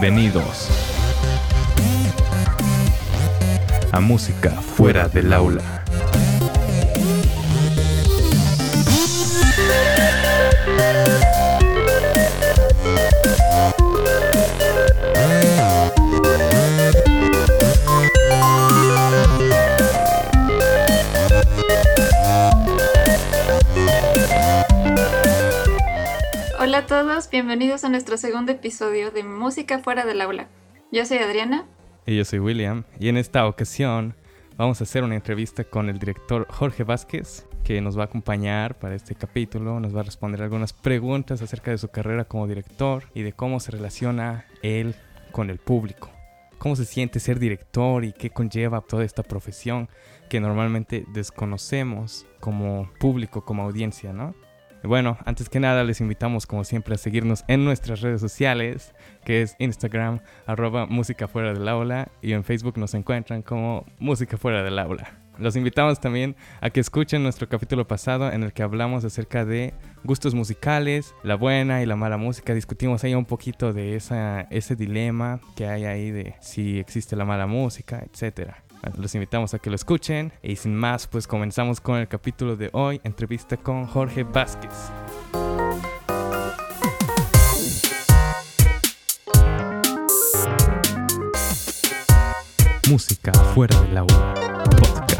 Bienvenidos a Música Fuera del Aula. A todos, bienvenidos a nuestro segundo episodio de Música fuera del aula. Yo soy Adriana. Y yo soy William. Y en esta ocasión vamos a hacer una entrevista con el director Jorge Vázquez, que nos va a acompañar para este capítulo. Nos va a responder algunas preguntas acerca de su carrera como director y de cómo se relaciona él con el público. Cómo se siente ser director y qué conlleva toda esta profesión que normalmente desconocemos como público, como audiencia, ¿no? Bueno, antes que nada les invitamos como siempre a seguirnos en nuestras redes sociales, que es Instagram, arroba música fuera del aula, y en Facebook nos encuentran como música fuera del aula. Los invitamos también a que escuchen nuestro capítulo pasado en el que hablamos acerca de gustos musicales, la buena y la mala música. Discutimos ahí un poquito de esa, ese dilema que hay ahí de si existe la mala música, etcétera. Los invitamos a que lo escuchen y sin más pues comenzamos con el capítulo de hoy, entrevista con Jorge Vázquez. Música fuera del aula. Podcast.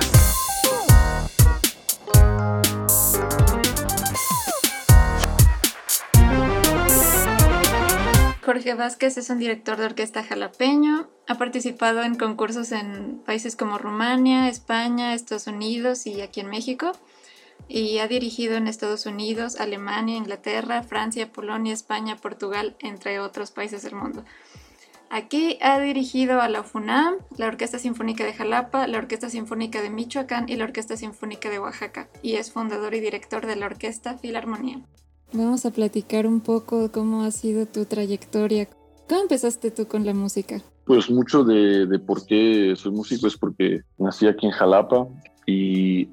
Jorge Vázquez es un director de orquesta jalapeño. Ha participado en concursos en países como Rumania, España, Estados Unidos y aquí en México. Y ha dirigido en Estados Unidos, Alemania, Inglaterra, Francia, Polonia, España, Portugal, entre otros países del mundo. Aquí ha dirigido a la FUNAM, la Orquesta Sinfónica de Jalapa, la Orquesta Sinfónica de Michoacán y la Orquesta Sinfónica de Oaxaca. Y es fundador y director de la Orquesta Filarmonía. Vamos a platicar un poco cómo ha sido tu trayectoria. ¿Cómo empezaste tú con la música? Pues mucho de, de, por qué soy músico es porque nací aquí en Jalapa y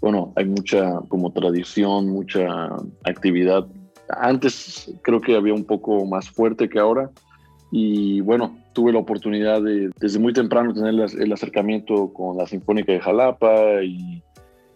bueno, hay mucha como tradición, mucha actividad. Antes creo que había un poco más fuerte que ahora y bueno, tuve la oportunidad de desde muy temprano tener el acercamiento con la Sinfónica de Jalapa y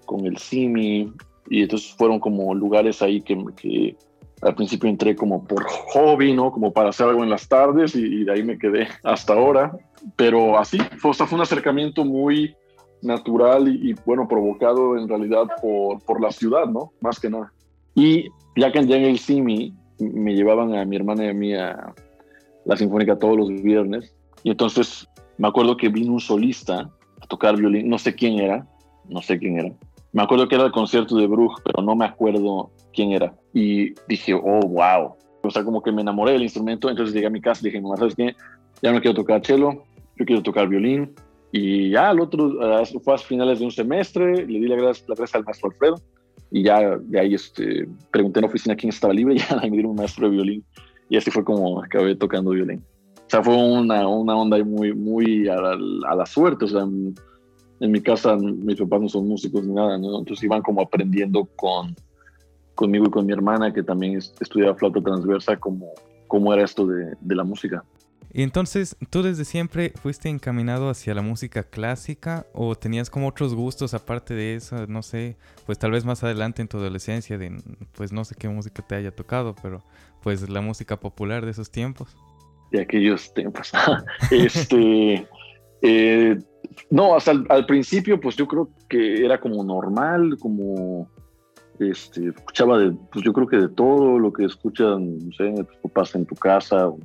con el CIMI y entonces fueron como lugares ahí que, que, al principio entré como por hobby, ¿no? Como para hacer algo en las tardes y, de ahí me quedé hasta ahora. Pero así, fue, o sea, fue un acercamiento muy natural y, bueno, provocado en realidad por, por la ciudad, ¿no? Más que nada. Y ya que en el CIMI, me llevaban a mi hermana y a mí a la Sinfónica todos los viernes. Y entonces me acuerdo que vino un solista a tocar violín, no sé quién era, no sé quién era, me acuerdo que era el concierto de Bruch, pero no me acuerdo quién era. Y dije, oh, wow. O sea, como que me enamoré del instrumento. Entonces llegué a mi casa y dije, mamá, ¿sabes qué? Ya no quiero tocar cello, yo quiero tocar violín. Y ya al otro, fue a finales de un semestre, le di la gracias, la gracia al maestro Alfredo. Y ya de ahí este, pregunté en la oficina quién estaba libre y ya me dieron un maestro de violín. Y así fue como acabé tocando violín. O sea, fue una, una onda muy, muy a la, a la suerte. O sea, en mi casa mis papás no son músicos ni nada, ¿no? Entonces iban como aprendiendo con, conmigo y con mi hermana, que también estudiaba flauta transversa, como cómo era esto de, de, la música. Y entonces, ¿tú desde siempre fuiste encaminado hacia la música clásica o tenías como otros gustos aparte de eso? No sé, pues tal vez más adelante en tu adolescencia, de, pues no sé qué música te haya tocado, pero pues la música popular de esos tiempos. De aquellos tiempos. este, eh, no, hasta al, principio, pues yo creo que era como normal, como este, escuchaba de, pues yo creo que de todo lo que escuchan, no sé, tus papás en tu casa, o,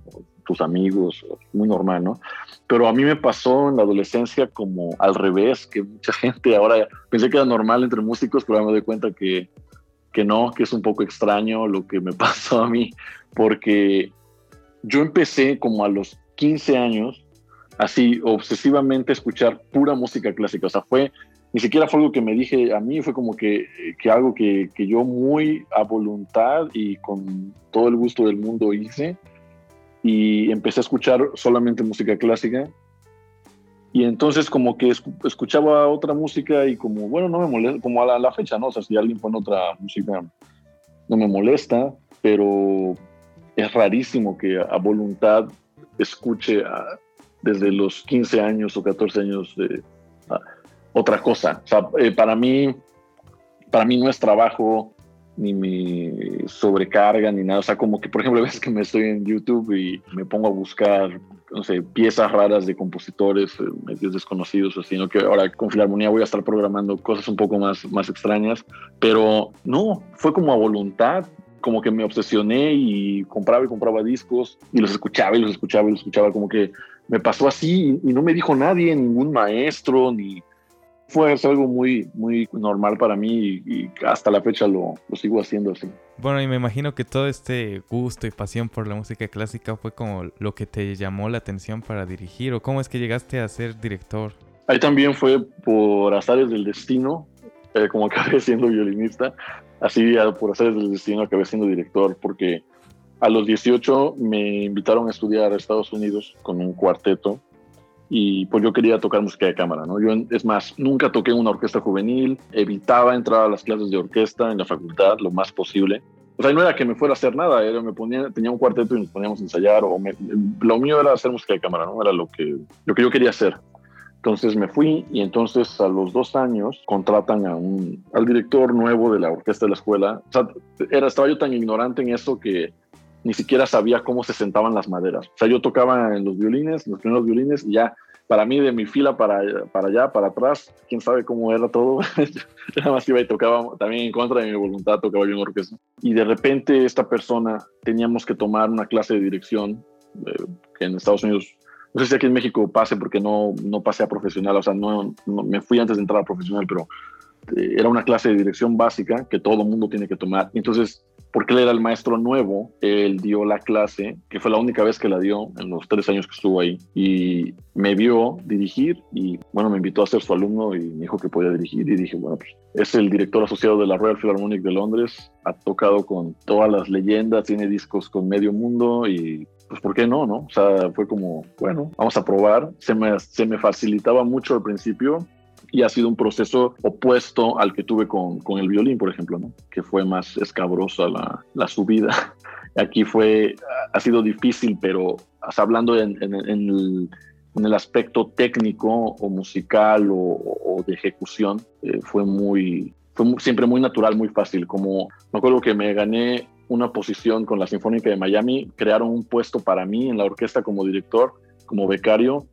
tus amigos, muy normal, ¿no? Pero a mí me pasó en la adolescencia como al revés, que mucha gente ahora pensé que era normal entre músicos, pero me doy cuenta que, que no, que es un poco extraño lo que me pasó a mí, porque yo empecé como a los 15 años así obsesivamente escuchar pura música clásica. O sea, fue, ni siquiera fue algo que me dije a mí, fue como que, que algo que, que, yo muy a voluntad y con todo el gusto del mundo hice. Y empecé a escuchar solamente música clásica. Y entonces como que escuchaba otra música y como, bueno, no me molesta, como a la, la fecha, ¿no? O sea, si alguien pone otra música, no me molesta, pero es rarísimo que a voluntad escuche desde los 15 años o 14 años de otra cosa. O sea, eh, para mí, para mí no es trabajo ni me sobrecarga ni nada. O sea, como que, por ejemplo, ves que me estoy en YouTube y me pongo a buscar, no sé, piezas raras de compositores eh, medios desconocidos, sino que ahora con Filarmonía voy a estar programando cosas un poco más, más extrañas. Pero no, fue como a voluntad como que me obsesioné y compraba y compraba discos y los escuchaba y los escuchaba y los escuchaba, como que me pasó así y, no me dijo nadie, ningún maestro, ni fue algo muy, muy normal para mí y, hasta la fecha lo, lo, sigo haciendo así. Bueno, y me imagino que todo este gusto y pasión por la música clásica fue como lo que te llamó la atención para dirigir o cómo es que llegaste a ser director. Ahí también fue por azares del destino, eh, como acabé siendo violinista así por hacer el destino acabé siendo director porque a los 18 me invitaron a estudiar a Estados Unidos con un cuarteto y pues yo quería tocar música de cámara, ¿no? Yo, es más, nunca toqué en una orquesta juvenil, evitaba entrar a las clases de orquesta en la facultad lo más posible. O sea, no era que me fuera a hacer nada, era, me ponía, tenía un cuarteto y nos poníamos a ensayar, o lo mío era hacer música de cámara, ¿no? Era lo que, lo que yo quería hacer. Entonces me fui y entonces a los dos años contratan a un, al director nuevo de la orquesta de la escuela. O sea, era, estaba yo tan ignorante en eso que ni siquiera sabía cómo se sentaban las maderas. O sea, yo tocaba en los violines, los primeros violines, y ya para mí de mi fila para, para allá, para atrás, quién sabe cómo era todo. Nada más iba y tocaba, también en contra de mi voluntad, tocaba yo en orquesta. Y de repente esta persona teníamos que tomar una clase de dirección, eh, que en Estados Unidos no sé si aquí en México pase porque no, no pasé a profesional, o sea, no, me fui antes de entrar a profesional, pero eh, era una clase de dirección básica que todo mundo tiene que tomar. Entonces, porque él era el maestro nuevo, él dio la clase, que fue la única vez que la dio en los tres años que estuvo ahí, y me vio dirigir y, bueno, me invitó a ser su alumno y me dijo que podía dirigir y dije, bueno, pues es el director asociado de la Royal Philharmonic de Londres, ha tocado con todas las leyendas, tiene discos con medio mundo y pues ¿por qué no, no? O sea, fue como, bueno, vamos a probar. Se me, se me facilitaba mucho al principio y ha sido un proceso opuesto al que tuve con, con el violín, por ejemplo, ¿no? Que fue más escabrosa la, la subida. Aquí fue, ha sido difícil, pero hablando en, en, el, en, el, aspecto técnico o musical o, de ejecución, eh, fue muy, fue siempre muy natural, muy fácil. Como me acuerdo que me gané una posición con la Sinfónica de Miami, crearon un puesto para mí en la orquesta como director, como becario,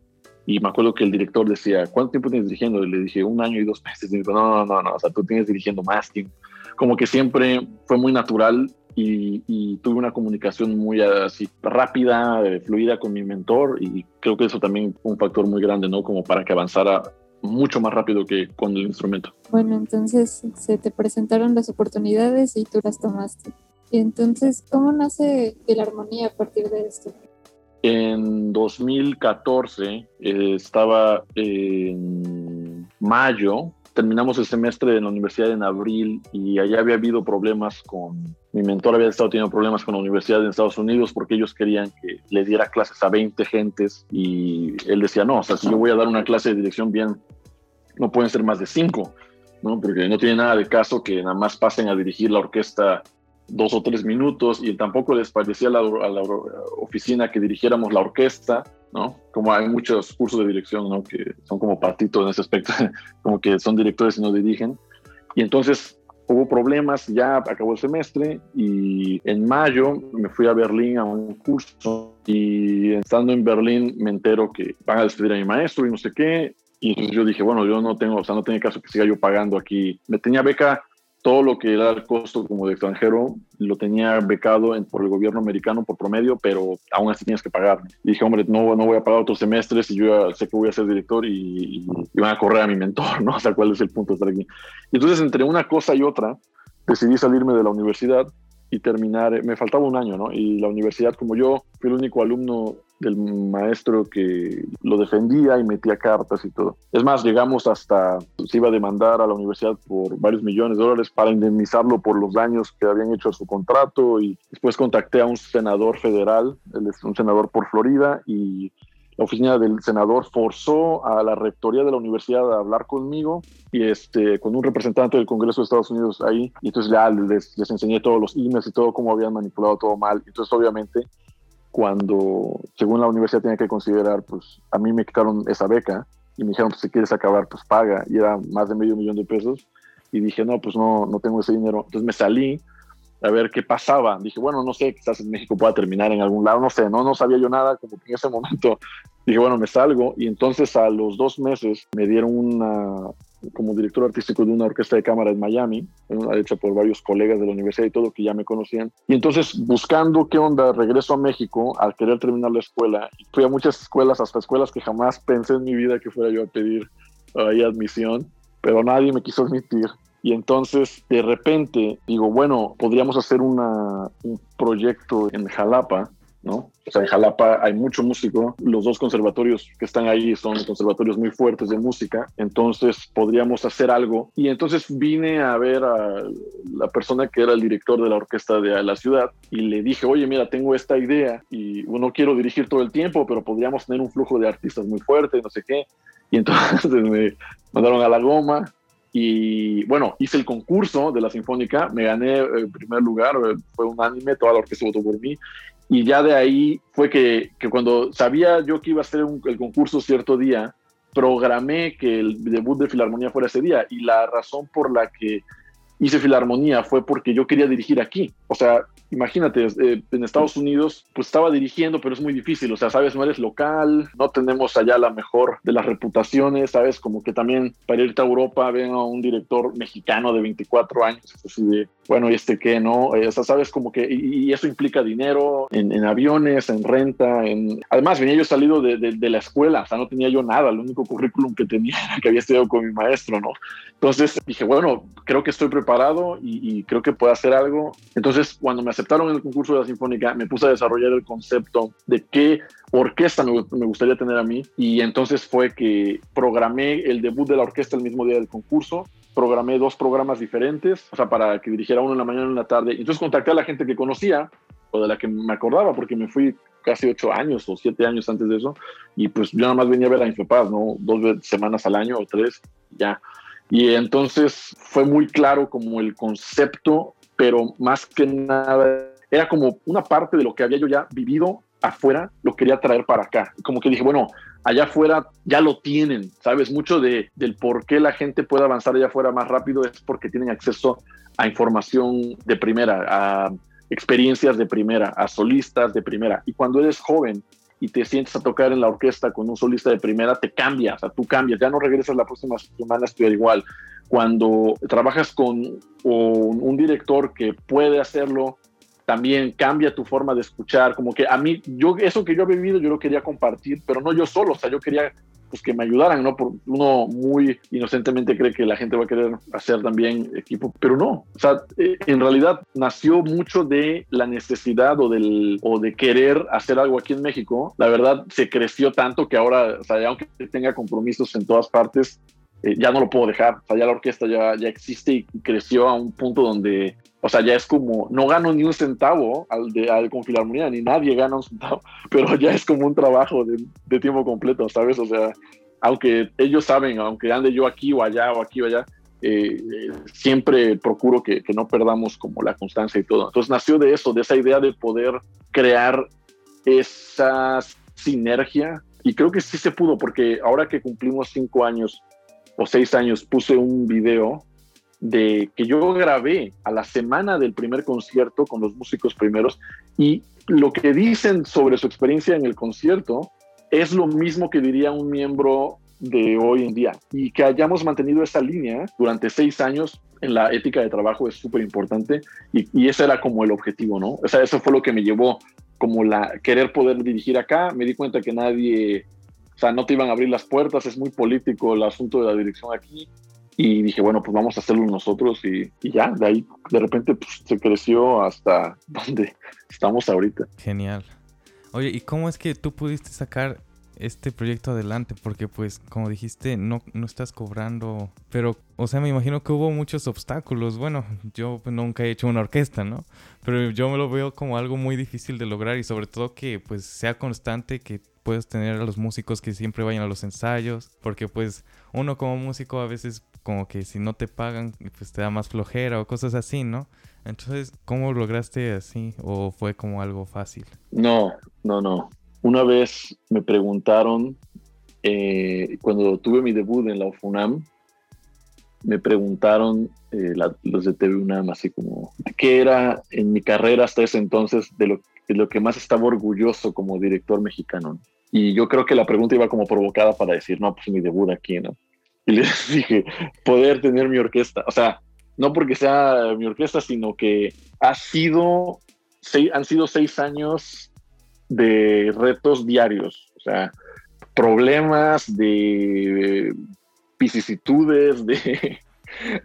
y me acuerdo que el director decía, ¿cuánto tiempo tienes dirigiendo? Y le dije, un año y dos meses. Y me dijo, no, no, no, no, o sea, tú tienes dirigiendo más tiempo. Como que siempre fue muy natural y, y, tuve una comunicación muy así rápida, eh, fluida con mi mentor y creo que eso también fue un factor muy grande, ¿no? Como para que avanzara mucho más rápido que con el instrumento. Bueno, entonces se te presentaron las oportunidades y tú las tomaste. Entonces, ¿cómo nace la armonía a partir de esto? En 2014 eh, estaba en mayo, terminamos el semestre en la universidad en abril y allá había habido problemas con, mi mentor había estado teniendo problemas con la universidad de Estados Unidos porque ellos querían que le diera clases a 20 gentes y él decía, no, o sea, si yo voy a dar una clase de dirección bien, no pueden ser más de 5, ¿no? Porque no tiene nada de caso que nada más pasen a dirigir la orquesta dos o tres minutos y tampoco les parecía a la, oficina que dirigiéramos la orquesta, ¿no? Como hay muchos cursos de dirección, ¿no? Que son como patitos en ese aspecto, como que son directores y no dirigen. Y entonces hubo problemas, ya acabó el semestre y en mayo me fui a Berlín a un curso y estando en Berlín me entero que van a despedir a mi maestro y no sé qué. Y entonces yo dije, bueno, yo no tengo, o sea, no tiene caso que siga yo pagando aquí. Me tenía beca todo lo que era el costo como de extranjero lo tenía becado por el gobierno americano por promedio, pero aún así tienes que pagar. Dije, hombre, no, no voy a pagar otros semestres y yo ya sé que voy a ser director y, y, van a correr a mi mentor, ¿no? O sea, ¿cuál es el punto de estar aquí? Y entonces, entre una cosa y otra, decidí salirme de la universidad y terminar, me faltaba un año, ¿no? Y la universidad, como yo fui el único alumno del maestro que lo defendía y metía cartas y todo. Es más, llegamos hasta, se iba a demandar a la universidad por varios millones de dólares para indemnizarlo por los daños que habían hecho a su contrato y después contacté a un senador federal, él es un senador por Florida y la oficina del senador forzó a la rectoría de la universidad a hablar conmigo y este, con un representante del Congreso de Estados Unidos ahí. Y entonces ya les, les enseñé todos los emails y todo, cómo habían manipulado todo mal. Entonces, obviamente, cuando, según la universidad tenía que considerar, pues a mí me quitaron esa beca y me dijeron, pues si quieres acabar, pues paga. Y era más de medio millón de pesos. Y dije, no, pues no, no tengo ese dinero. Entonces me salí a ver qué pasaba. Dije, bueno, no sé, quizás en México pueda terminar en algún lado, no sé, no, no sabía yo nada, como que en ese momento dije, bueno, me salgo. Y entonces a los dos meses me dieron una, como director artístico de una orquesta de cámara en Miami, hecha por varios colegas de la universidad y todo que ya me conocían. Y entonces, buscando qué onda, regreso a México al querer terminar la escuela. Fui a muchas escuelas, hasta escuelas que jamás pensé en mi vida que fuera yo a pedir ahí admisión, pero nadie me quiso admitir. Y entonces, de repente, digo, bueno, podríamos hacer un proyecto en Jalapa, ¿no? O sea, en Jalapa hay mucho músico. Los dos conservatorios que están ahí son conservatorios muy fuertes de música. Entonces, podríamos hacer algo. Y entonces vine a ver a la persona que era el director de la orquesta de la ciudad y le dije, oye, mira, tengo esta idea y no quiero dirigir todo el tiempo, pero podríamos tener un flujo de artistas muy fuerte, no sé qué. Y entonces me mandaron a la goma, y bueno, hice el concurso de la Sinfónica, me gané el primer lugar, eh, fue un unánime, toda la orquesta votó por mí. Y ya de ahí fue que, que cuando sabía yo que iba a hacer el concurso cierto día, programé que el debut de Filarmonía fuera ese día. Y la razón por la que hice Filarmonía fue porque yo quería dirigir aquí. O sea, imagínate, eh, en Estados Unidos, pues estaba dirigiendo, pero es muy difícil, o sea, sabes, no eres local, no tenemos allá la mejor de las reputaciones, sabes, como que también para irte a Europa ven a un director mexicano de 24 años, así de, bueno, ¿y este qué, no? Eh, o sea, sabes, como que, y, eso implica dinero en, aviones, en renta, en... Además, venía yo salido de, la escuela, o sea, no tenía yo nada, el único currículum que tenía que había estudiado con mi maestro, ¿no? Entonces dije, bueno, creo que estoy preparado y creo que puedo hacer algo. Entonces, cuando me aceptaron en el concurso de la Sinfónica, me puse a desarrollar el concepto de qué orquesta me, gustaría tener a mí. Y entonces fue que programé el debut de la orquesta el mismo día del concurso. Programé dos programas diferentes, o sea, para que dirigiera uno en la mañana y en la tarde. Entonces contacté a la gente que conocía o de la que me acordaba, porque me fui casi ocho años o siete años antes de eso. Y pues yo nada más venía a ver a Infopaz, ¿no? Dos semanas al año o tres, ya. Y entonces fue muy claro como el concepto pero más que nada era como una parte de lo que había yo ya vivido afuera, lo quería traer para acá. Como que dije, bueno, allá afuera ya lo tienen, ¿sabes? Mucho de, del por qué la gente puede avanzar allá afuera más rápido es porque tienen acceso a información de primera, a experiencias de primera, a solistas de primera. Y cuando eres joven y te sientes a tocar en la orquesta con un solista de primera, te cambias, o sea, tú cambias, ya no regresas la próxima semana a estudiar igual. Cuando trabajas con un director que puede hacerlo, también cambia tu forma de escuchar, como que a mí, yo eso que yo he vivido, yo lo quería compartir, pero no yo solo, o sea, yo quería pues que me ayudaran, ¿no? Por, uno muy inocentemente cree que la gente va a querer hacer también equipo, pero no. O sea, eh, en realidad nació mucho de la necesidad o, del, o de querer hacer algo aquí en México. La verdad, se creció tanto que ahora, o sea, aunque tenga compromisos en todas partes, eh, ya no lo puedo dejar. O sea, ya la orquesta ya, ya existe y creció a un punto donde o sea, ya es como, no gano ni un centavo al, de, al con Filarmonía, ni nadie gana un centavo, pero ya es como un trabajo de, de, tiempo completo, ¿sabes? O sea, aunque ellos saben, aunque ande yo aquí o allá o aquí o allá, eh, siempre procuro que, que, no perdamos como la constancia y todo. Entonces nació de eso, de esa idea de poder crear esa sinergia y creo que sí se pudo porque ahora que cumplimos cinco años o seis años puse un video de que yo grabé a la semana del primer concierto con los músicos primeros y lo que dicen sobre su experiencia en el concierto es lo mismo que diría un miembro de hoy en día y que hayamos mantenido esa línea durante seis años en la ética de trabajo es súper importante y, y, ese era como el objetivo, ¿no? O sea, eso fue lo que me llevó como la querer poder dirigir acá. Me di cuenta que nadie, o sea, no te iban a abrir las puertas, es muy político el asunto de la dirección aquí y dije, bueno, pues vamos a hacerlo nosotros y, ya, de ahí de repente pues, se creció hasta donde estamos ahorita. Genial. Oye, ¿y cómo es que tú pudiste sacar este proyecto adelante? Porque pues, como dijiste, no, no estás cobrando, pero, o sea, me imagino que hubo muchos obstáculos. Bueno, yo nunca he hecho una orquesta, ¿no? Pero yo me lo veo como algo muy difícil de lograr y sobre todo que pues sea constante, que puedes tener a los músicos que siempre vayan a los ensayos, porque pues uno como músico a veces como que si no te pagan, pues te da más flojera o cosas así, ¿no? Entonces, ¿cómo lograste así? ¿O fue como algo fácil? No, no, no. Una vez me preguntaron, eh, cuando tuve mi debut en la UFUNAM, me preguntaron eh, los de TV UNAM así como, ¿qué era en mi carrera hasta ese entonces de lo, de lo que más estaba orgulloso como director mexicano? Y yo creo que la pregunta iba como provocada para decir, no, pues mi debut aquí, ¿no? Y les dije, poder tener mi orquesta. O sea, no porque sea mi orquesta, sino que ha sido, han sido seis años de retos diarios. O sea, problemas, de vicisitudes, de...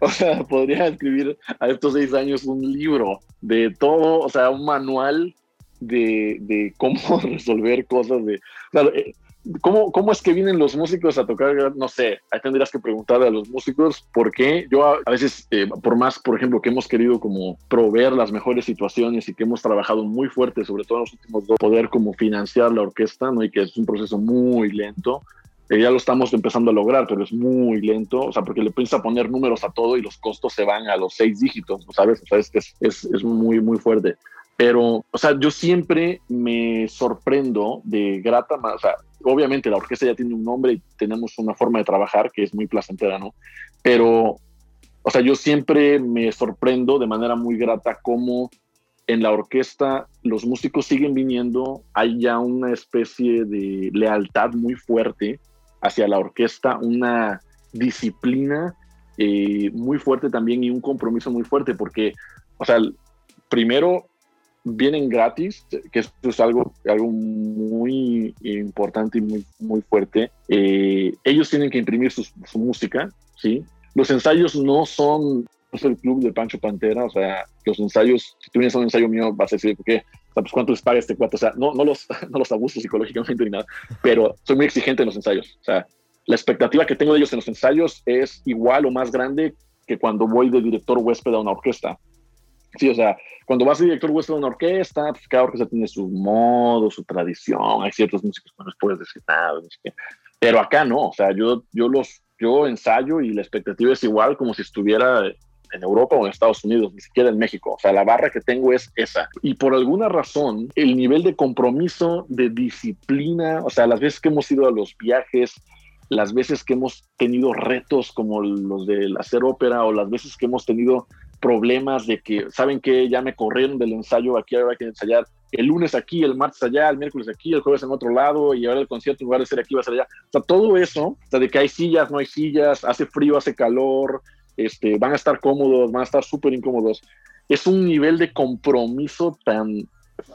O sea, podría escribir a estos seis años un libro de todo, o sea, un manual de, de cómo resolver cosas de... Eh, ¿Cómo, ¿Cómo es que vienen los músicos a tocar? No sé, ahí tendrías que preguntarle a los músicos por qué. Yo a, veces, eh, por más, por ejemplo, que hemos querido como proveer las mejores situaciones y que hemos trabajado muy fuerte, sobre todo en los últimos dos, poder como financiar la orquesta, ¿no? Y que es un proceso muy lento. Eh, ya lo estamos empezando a lograr, pero es muy lento, o sea, porque le piensa poner números a todo y los costos se van a los seis dígitos, ¿sabes? O sea, es, es, es muy, muy fuerte. Pero, o sea, yo siempre me sorprendo de grata, o sea, obviamente la orquesta ya tiene un nombre y tenemos una forma de trabajar que es muy placentera, ¿no? Pero, o sea, yo siempre me sorprendo de manera muy grata cómo en la orquesta los músicos siguen viniendo, hay ya una especie de lealtad muy fuerte hacia la orquesta, una disciplina eh, muy fuerte también y un compromiso muy fuerte, porque, o sea, primero vienen gratis, que eso es algo, algo muy importante y muy, muy fuerte. Eh, ellos tienen que imprimir su, música, ¿sí? Los ensayos no son, no el club de Pancho Pantera, o sea, los ensayos, si tú vienes a un ensayo mío, vas a decir, ¿por qué? pues cuánto les paga este cuarto, o sea, no, no, los, no los abusos psicológicamente ni nada, pero soy muy exigente en los ensayos, o sea, la expectativa que tengo de ellos en los ensayos es igual o más grande que cuando voy de director huésped a una orquesta. Sí, o sea, cuando vas de director huésped a una orquesta, pues cada orquesta tiene su modo, su tradición, hay ciertos músicos que no les puedes decir nada, pero acá no, o sea, yo, yo los, yo ensayo y la expectativa es igual como si estuviera en Europa o en Estados Unidos, ni siquiera en México. O sea, la barra que tengo es esa. Y por alguna razón, el nivel de compromiso, de disciplina, o sea, las veces que hemos ido a los viajes, las veces que hemos tenido retos como los de hacer ópera o las veces que hemos tenido problemas de que, ¿saben que Ya me corrieron del ensayo, aquí ahora hay que ensayar el lunes aquí, el martes allá, el miércoles aquí, el jueves en otro lado y ahora el concierto en lugar de ser aquí va a ser allá. O sea, todo eso, o sea, de que hay sillas, no hay sillas, hace frío, hace calor, este, van a estar cómodos, van a estar súper incómodos. Es un nivel de compromiso tan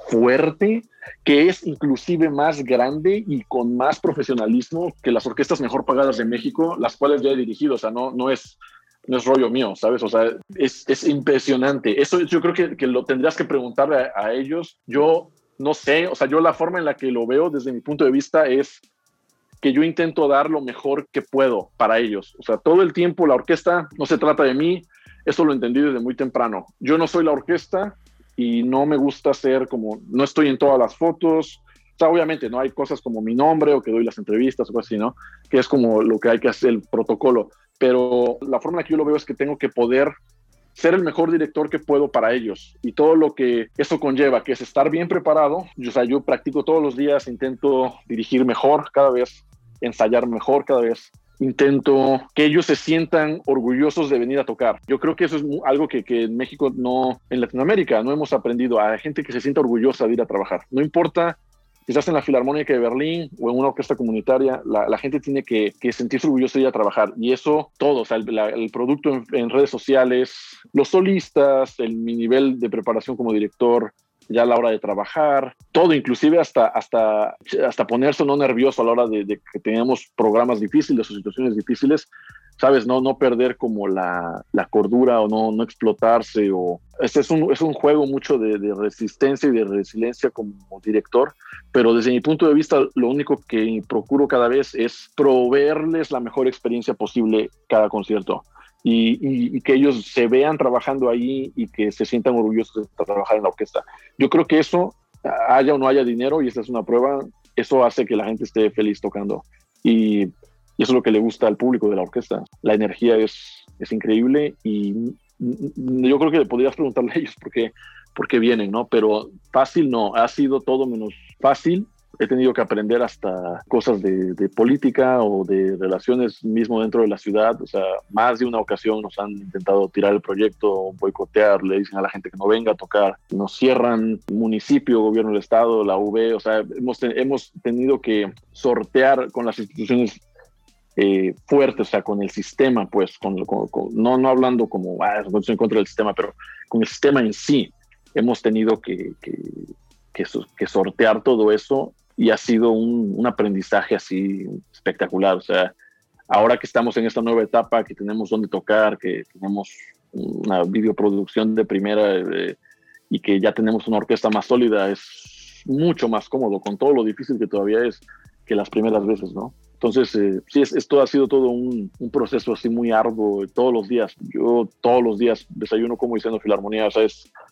fuerte que es inclusive más grande y con más profesionalismo que las orquestas mejor pagadas de México, las cuales ya he dirigido. O sea, no, no es no es rollo mío, ¿sabes? O sea, es, es impresionante. Eso yo creo que, que lo tendrías que preguntarle a, ellos. Yo no sé, o sea, yo la forma en la que lo veo desde mi punto de vista es que yo intento dar lo mejor que puedo para ellos. O sea, todo el tiempo la orquesta no se trata de mí, eso lo entendí desde muy temprano. Yo no soy la orquesta y no me gusta ser como, no estoy en todas las fotos. O sea, obviamente no hay cosas como mi nombre o que doy las entrevistas o así, ¿no? Que es como lo que hay que hacer, el protocolo pero la forma en que yo lo veo es que tengo que poder ser el mejor director que puedo para ellos y todo lo que eso conlleva, que es estar bien preparado. O sea, yo practico todos los días, intento dirigir mejor cada vez, ensayar mejor cada vez, intento que ellos se sientan orgullosos de venir a tocar. Yo creo que eso es algo que, que, en México no, en Latinoamérica no hemos aprendido, a gente que se sienta orgullosa de ir a trabajar. No importa quizás en la Filarmónica de Berlín o en una orquesta comunitaria, la, gente tiene que, sentirse orgullosa de ir a trabajar. Y eso, todo, o sea, el, producto en, redes sociales, los solistas, el, mi nivel de preparación como director, ya a la hora de trabajar, todo, inclusive hasta, hasta, hasta ponerse no nervioso a la hora de, de que tengamos programas difíciles o situaciones difíciles, ¿sabes? No, no perder como la, la cordura o no, no explotarse. O... Este es, un, es un juego mucho de, de, resistencia y de resiliencia como director, pero desde mi punto de vista lo único que procuro cada vez es proveerles la mejor experiencia posible cada concierto. Y, y, que ellos se vean trabajando ahí y que se sientan orgullosos de trabajar en la orquesta. Yo creo que eso, haya o no haya dinero, y esta es una prueba, eso hace que la gente esté feliz tocando. Y y eso es lo que le gusta al público de la orquesta. La energía es, es increíble y yo creo que podrías preguntarle a ellos por qué, por qué vienen, ¿no? Pero fácil no, ha sido todo menos fácil he tenido que aprender hasta cosas de, política o de relaciones mismo dentro de la ciudad. O sea, más de una ocasión nos han intentado tirar el proyecto, boicotear, le dicen a la gente que no venga a tocar, nos cierran municipio, gobierno del estado, la UV. O sea, hemos, hemos tenido que sortear con las instituciones eh, fuertes, o sea, con el sistema, pues, con, no, no hablando como, ah, en contra del sistema, pero con el sistema en sí. Hemos tenido que, que, que sortear todo eso y ha sido un, aprendizaje así espectacular. O sea, ahora que estamos en esta nueva etapa, que tenemos donde tocar, que tenemos una videoproducción de primera eh, y que ya tenemos una orquesta más sólida, es mucho más cómodo con todo lo difícil que todavía es que las primeras veces, ¿no? Entonces, eh, sí, esto ha sido todo un, proceso así muy arduo todos los días. Yo todos los días desayuno como diciendo filarmonía, o sea,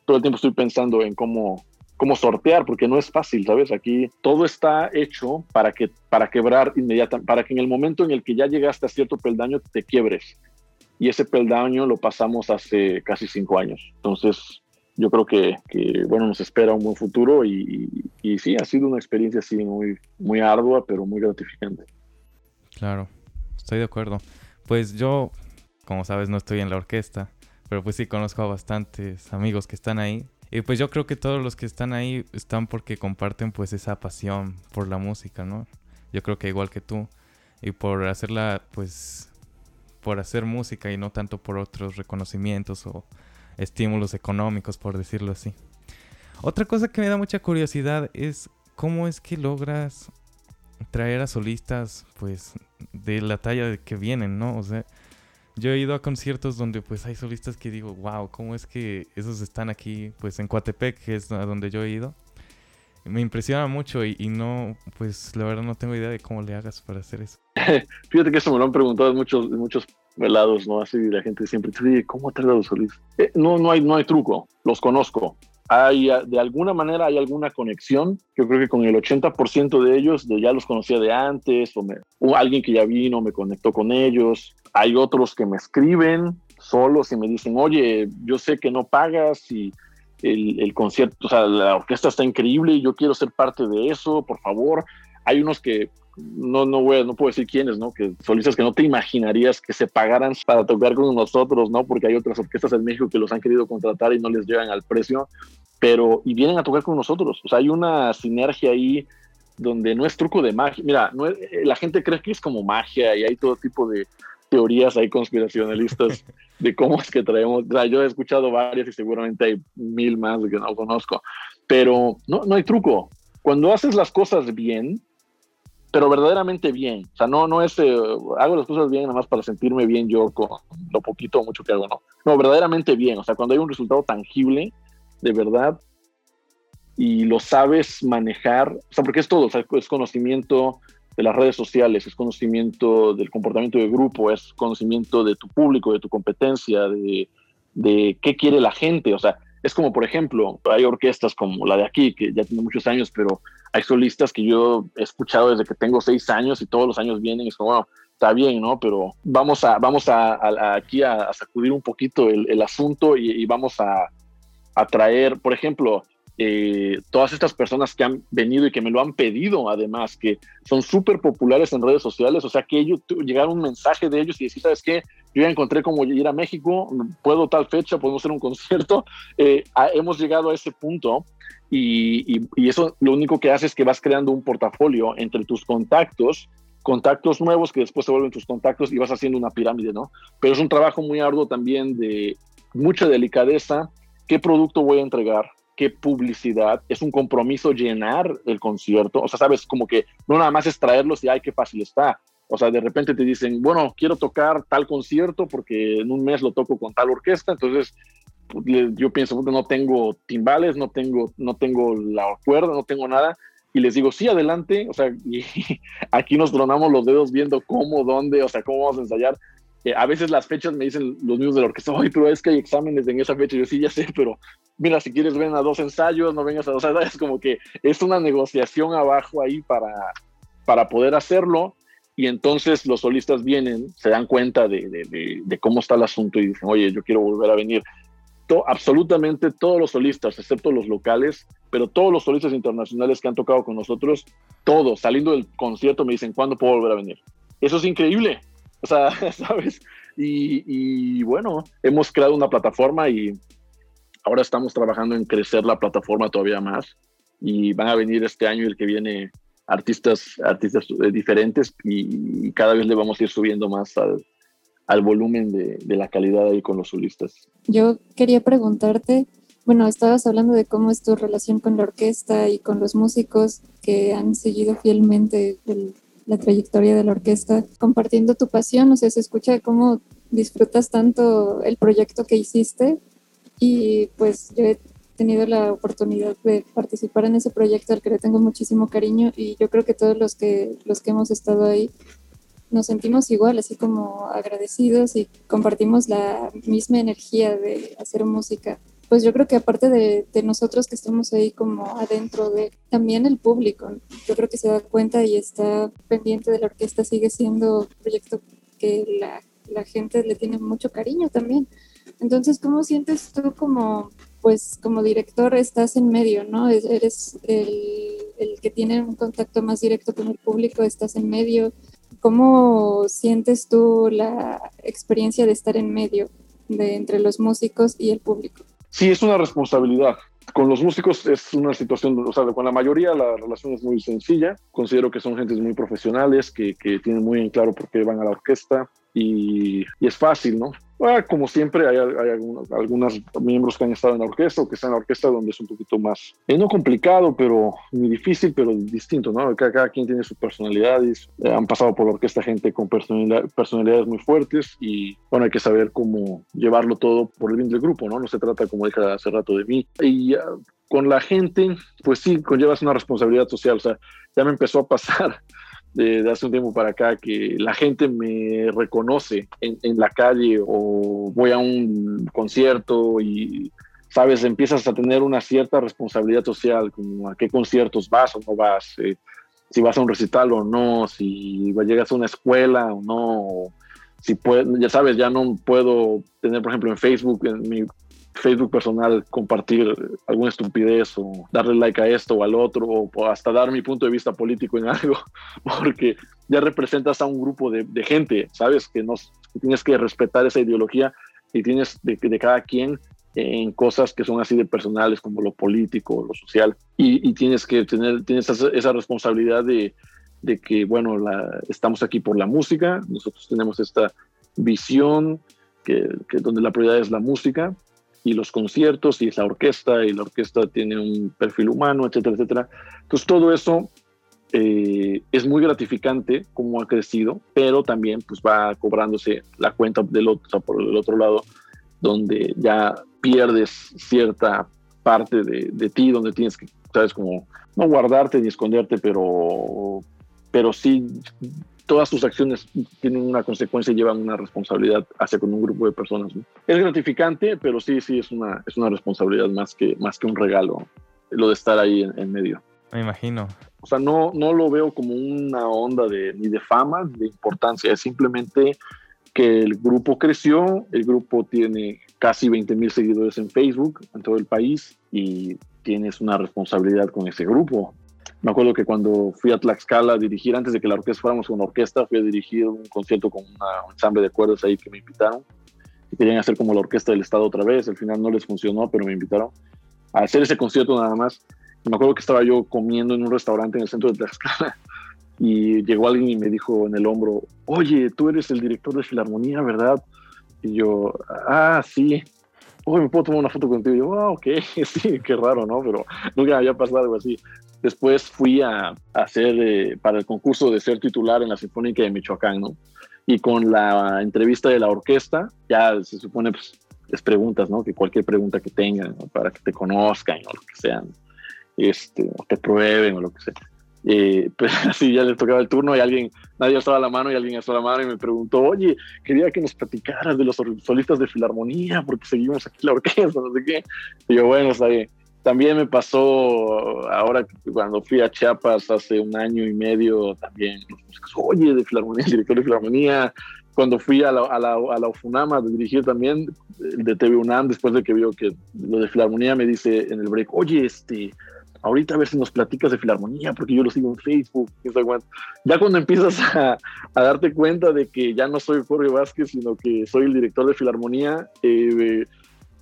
todo el tiempo estoy pensando en cómo cómo sortear, porque no es fácil, ¿sabes? Aquí todo está hecho para, que, para quebrar inmediatamente, para que en el momento en el que ya llegaste a cierto peldaño te quiebres. Y ese peldaño lo pasamos hace casi cinco años. Entonces, yo creo que, que bueno, nos espera un buen futuro y, y, sí, ha sido una experiencia así muy, muy ardua, pero muy gratificante. Claro, estoy de acuerdo. Pues yo, como sabes, no estoy en la orquesta, pero pues sí conozco a bastantes amigos que están ahí y pues yo creo que todos los que están ahí están porque comparten pues esa pasión por la música, ¿no? Yo creo que igual que tú. Y por hacerla pues por hacer música y no tanto por otros reconocimientos o estímulos económicos, por decirlo así. Otra cosa que me da mucha curiosidad es cómo es que logras traer a solistas pues de la talla de que vienen, ¿no? O sea, yo he ido a conciertos donde pues hay solistas que digo, wow, ¿cómo es que esos están aquí pues en Coatepec, que es a donde yo he ido? Me impresiona mucho y, no, pues la verdad no tengo idea de cómo le hagas para hacer eso. Fíjate que eso me lo han preguntado en muchos, muchos velados, ¿no? Así la gente siempre dice, ¿cómo traes a los solistas? Eh, no, no, hay, no hay truco, los conozco. Hay, de alguna manera hay alguna conexión. Yo creo que con el 80% de ellos ya los conocía de antes, o, o alguien que ya vino me conectó con ellos hay otros que me escriben solos y me dicen, oye, yo sé que no pagas y el, concierto, o sea, la orquesta está increíble y yo quiero ser parte de eso, por favor. Hay unos que no, no, voy, no puedo decir quiénes, ¿no? Que solistas que no te imaginarías que se pagaran para tocar con nosotros, ¿no? Porque hay otras orquestas en México que los han querido contratar y no les llegan al precio, pero y vienen a tocar con nosotros. O sea, hay una sinergia ahí donde no es truco de magia. Mira, no la gente cree que es como magia y hay todo tipo de, teorías ahí conspiracionalistas de cómo es que traemos. yo he escuchado varias y seguramente hay mil más que no conozco, pero no, no hay truco. Cuando haces las cosas bien, pero verdaderamente bien, o sea, no, no es, eh, hago las cosas bien nada más para sentirme bien yo con lo poquito o mucho que hago, no. No, verdaderamente bien, o sea, cuando hay un resultado tangible, de verdad, y lo sabes manejar, o sea, porque es todo, o sea, es conocimiento, de las redes sociales, es conocimiento del comportamiento de grupo, es conocimiento de tu público, de tu competencia, de, de qué quiere la gente. O sea, es como, por ejemplo, hay orquestas como la de aquí, que ya tiene muchos años, pero hay solistas que yo he escuchado desde que tengo seis años y todos los años vienen y es como, está bien, ¿no? Pero vamos a, vamos a, aquí a, sacudir un poquito el, asunto y, y, vamos a traer, por ejemplo, eh, todas estas personas que han venido y que me lo han pedido, además, que son súper populares en redes sociales, o sea, que ellos llegar un mensaje de ellos y decir, ¿sabes qué? Yo ya encontré cómo ir a México, puedo tal fecha, podemos hacer un concierto. Eh, hemos llegado a ese punto y, y, eso lo único que hace es que vas creando un portafolio entre tus contactos contactos nuevos que después se vuelven tus contactos y vas haciendo una pirámide, ¿no? Pero es un trabajo muy arduo también de mucha delicadeza. ¿Qué producto voy a entregar? Qué publicidad, es un compromiso llenar el concierto, o sea, sabes, como que no nada más es traerlos y ay, qué fácil está. O sea, de repente te dicen, bueno, quiero tocar tal concierto porque en un mes lo toco con tal orquesta, entonces pues, yo pienso, no tengo timbales, no tengo, no tengo la cuerda, no tengo nada, y les digo, sí, adelante, o sea, y aquí nos tronamos los dedos viendo cómo, dónde, o sea, cómo vamos a ensayar, a veces las fechas me dicen los niños de la orquesta, oye, pero es que hay exámenes en esa fecha. Yo sí, ya sé, pero mira, si quieres ven a dos ensayos, no vengas a dos. es como que es una negociación abajo ahí para, para poder hacerlo. y entonces los solistas vienen, se dan cuenta de, de, cómo está el asunto y dicen, oye, yo quiero volver a venir. absolutamente todos los solistas, excepto los locales, pero todos los solistas internacionales que han tocado con nosotros, todos, saliendo del concierto, me dicen, ¿cuándo puedo volver a venir? Eso es increíble. O sea, ¿sabes? Y, y bueno, hemos creado una plataforma y ahora estamos trabajando en crecer la plataforma todavía más y van a venir este año y el que viene artistas, artistas eh, diferentes y, cada vez le vamos a ir subiendo más al, volumen de, de, la calidad ahí con los solistas. Yo quería preguntarte, bueno, estabas hablando de cómo es tu relación con la orquesta y con los músicos que han seguido fielmente la trayectoria de la orquesta, compartiendo tu pasión, o sea, se escucha cómo disfrutas tanto el proyecto que hiciste y pues yo he tenido la oportunidad de participar en ese proyecto al que le tengo muchísimo cariño y yo creo que todos los que, los que hemos estado ahí nos sentimos igual, así como agradecidos y compartimos la misma energía de hacer música. Pues yo creo que aparte de, nosotros que estamos ahí como adentro de también el público, yo creo que se da cuenta y está pendiente de la orquesta, sigue siendo un proyecto que la, la gente le tiene mucho cariño también. Entonces, ¿cómo sientes tú como pues como director estás en medio, ¿no? Eres el, el, que tiene un contacto más directo con el público, estás en medio. ¿Cómo sientes tú la experiencia de estar en medio de entre los músicos y el público? Sí, es una responsabilidad. Con los músicos es una situación, o sea, con la mayoría la relación es muy sencilla. Considero que son gentes muy profesionales, que, que tienen muy en claro por qué van a la orquesta y, y es fácil, ¿no? Ah, como siempre, hay, algunos, miembros que han estado en la orquesta o que están en la orquesta donde es un poquito más, eh, no complicado, pero ni difícil, pero distinto, ¿no? Cada, quien tiene sus personalidades, eh, han pasado por la orquesta gente con personalidades muy fuertes y, bueno, hay que saber cómo llevarlo todo por el bien del grupo, ¿no? No se trata, como dije hace rato, de mí. Y ah, con la gente, pues sí, conllevas una responsabilidad social, o sea, ya me empezó a pasar de, hace un tiempo para acá que la gente me reconoce en, la calle o voy a un concierto y, sabes, empiezas a tener una cierta responsabilidad social, como a qué conciertos vas o no vas, eh, si vas a un recital o no, si llegas a una escuela o no, si puedo, ya sabes, ya no puedo tener, por ejemplo, en Facebook, en mi Facebook personal compartir alguna estupidez o darle like a esto o al otro o hasta dar mi punto de vista político en algo, porque ya representas a un grupo de, gente, ¿sabes? Que, nos, tienes que respetar esa ideología y tienes de, de, cada quien en cosas que son así de personales como lo político, lo social, y, tienes que tener tienes esa, responsabilidad de, de que, bueno, la, estamos aquí por la música, nosotros tenemos esta visión que, que donde la prioridad es la música y los conciertos y es la orquesta y la orquesta tiene un perfil humano, etcétera, etcétera. Entonces todo eso eh, es muy gratificante como ha crecido, pero también pues va cobrándose la cuenta del otro, por el otro lado, donde ya pierdes cierta parte de, de ti, donde tienes que, sabes, como no guardarte ni esconderte, pero, pero sí todas tus acciones tienen una consecuencia y llevan una responsabilidad hacia con un grupo de personas. Es gratificante, pero sí, sí, es una, es una responsabilidad más que, más que un regalo, lo de estar ahí en, medio. Me imagino. O sea, no, no lo veo como una onda de, ni de fama, ni de importancia, es simplemente que el grupo creció, el grupo tiene casi 20 mil seguidores en Facebook en todo el país y tienes una responsabilidad con ese grupo. Me acuerdo que cuando fui a Tlaxcala a dirigir, antes de que la orquesta fuéramos con orquesta, fui a dirigir un concierto con un ensamble de cuerdas ahí que me invitaron. Y querían hacer como la orquesta del Estado otra vez. Al final no les funcionó, pero me invitaron a hacer ese concierto nada más. Y me acuerdo que estaba yo comiendo en un restaurante en el centro de Tlaxcala y llegó alguien y me dijo en el hombro, oye, tú eres el director de Filarmonía, ¿verdad? Y yo, ah, sí. Oye, ¿me puedo tomar una foto contigo? Y yo, ah, ok, sí, qué raro, ¿no? Pero nunca había pasado algo así. Después fui a, hacer eh, para el concurso de ser titular en la Sinfónica de Michoacán, ¿no? Y con la entrevista de la orquesta, ya se supone, pues, les preguntas, ¿no? Que cualquier pregunta que tengan, para que te conozcan o lo que sean, este, o te prueben o lo que sea. Eh, pues así ya les tocaba el turno y alguien, nadie alzaba la mano y alguien alzó la mano y me preguntó, oye, quería que nos platicaras de los solistas de Filarmonía porque seguimos aquí la orquesta, no sé qué. Y yo, bueno, está bien también me pasó ahora cuando fui a Chiapas hace un año y medio, también oye, de Filarmonía, director de Filarmonía, cuando fui a la, a la, a la UFUNAM dirigir también de TV UNAM, después de que vio que lo de Filarmonía, me dice en el break, oye, este, ahorita a ver si nos platicas de Filarmonía, porque yo lo sigo en Facebook. Ya cuando empiezas a, a, darte cuenta de que ya no soy Jorge Vázquez, sino que soy el director de Filarmonía, eh,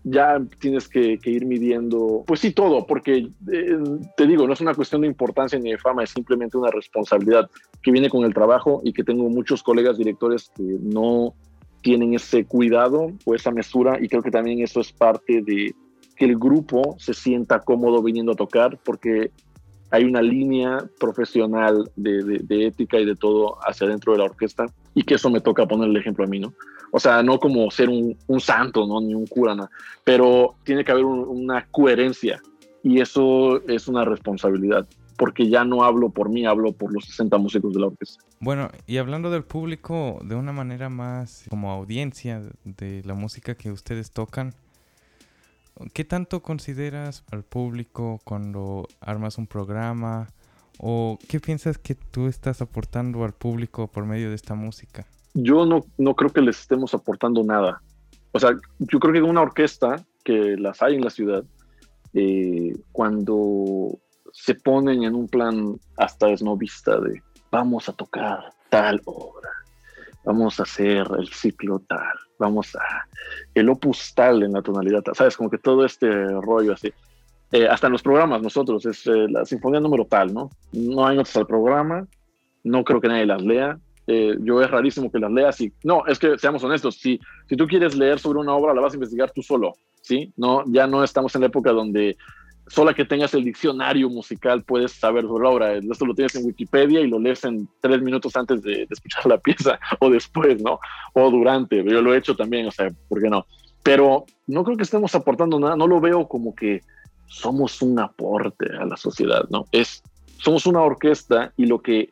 ya tienes que, ir midiendo, pues sí, todo, porque eh, te digo, no es una cuestión de importancia ni de fama, es simplemente una responsabilidad que viene con el trabajo y que tengo muchos colegas directores que no tienen ese cuidado o esa mesura y creo que también eso es parte de que el grupo se sienta cómodo viniendo a tocar porque hay una línea profesional de, ética y de todo hacia dentro de la orquesta y que eso me toca poner el ejemplo a mí, ¿no? O sea, no como ser un, santo, ¿no? Ni un cura, ¿no? Pero tiene que haber una coherencia y eso es una responsabilidad porque ya no hablo por mí, hablo por los 60 músicos de la orquesta. Bueno, y hablando del público de una manera más como audiencia de la música que ustedes tocan, ¿qué tanto consideras al público cuando armas un programa? ¿O qué piensas que tú estás aportando al público por medio de esta música? yo no, no creo que les estemos aportando nada. O sea, yo creo que una orquesta, que las hay en la ciudad, eh, cuando se ponen en un plan hasta esnovista de vamos a tocar tal obra, vamos a hacer el ciclo tal, vamos a el opus tal en la tonalidad sabes, como que todo este rollo así. Eh, hasta en los programas nosotros, es eh, la sinfonía número tal, ¿no? No hay notas al programa, no creo que nadie las lea, eh, yo es rarísimo que las leas y no, es que seamos honestos, si, si tú quieres leer sobre una obra, la vas a investigar tú solo, ¿sí? No, ya no estamos en la época donde solo que tengas el diccionario musical puedes saber sobre la obra. Esto lo tienes en Wikipedia y lo lees en tres minutos antes de, escuchar la pieza o después, ¿no? O durante. Yo lo he hecho también, o sea, ¿por qué no? Pero no creo que estemos aportando nada, no lo veo como que somos un aporte a la sociedad, ¿no? Es, somos una orquesta y lo que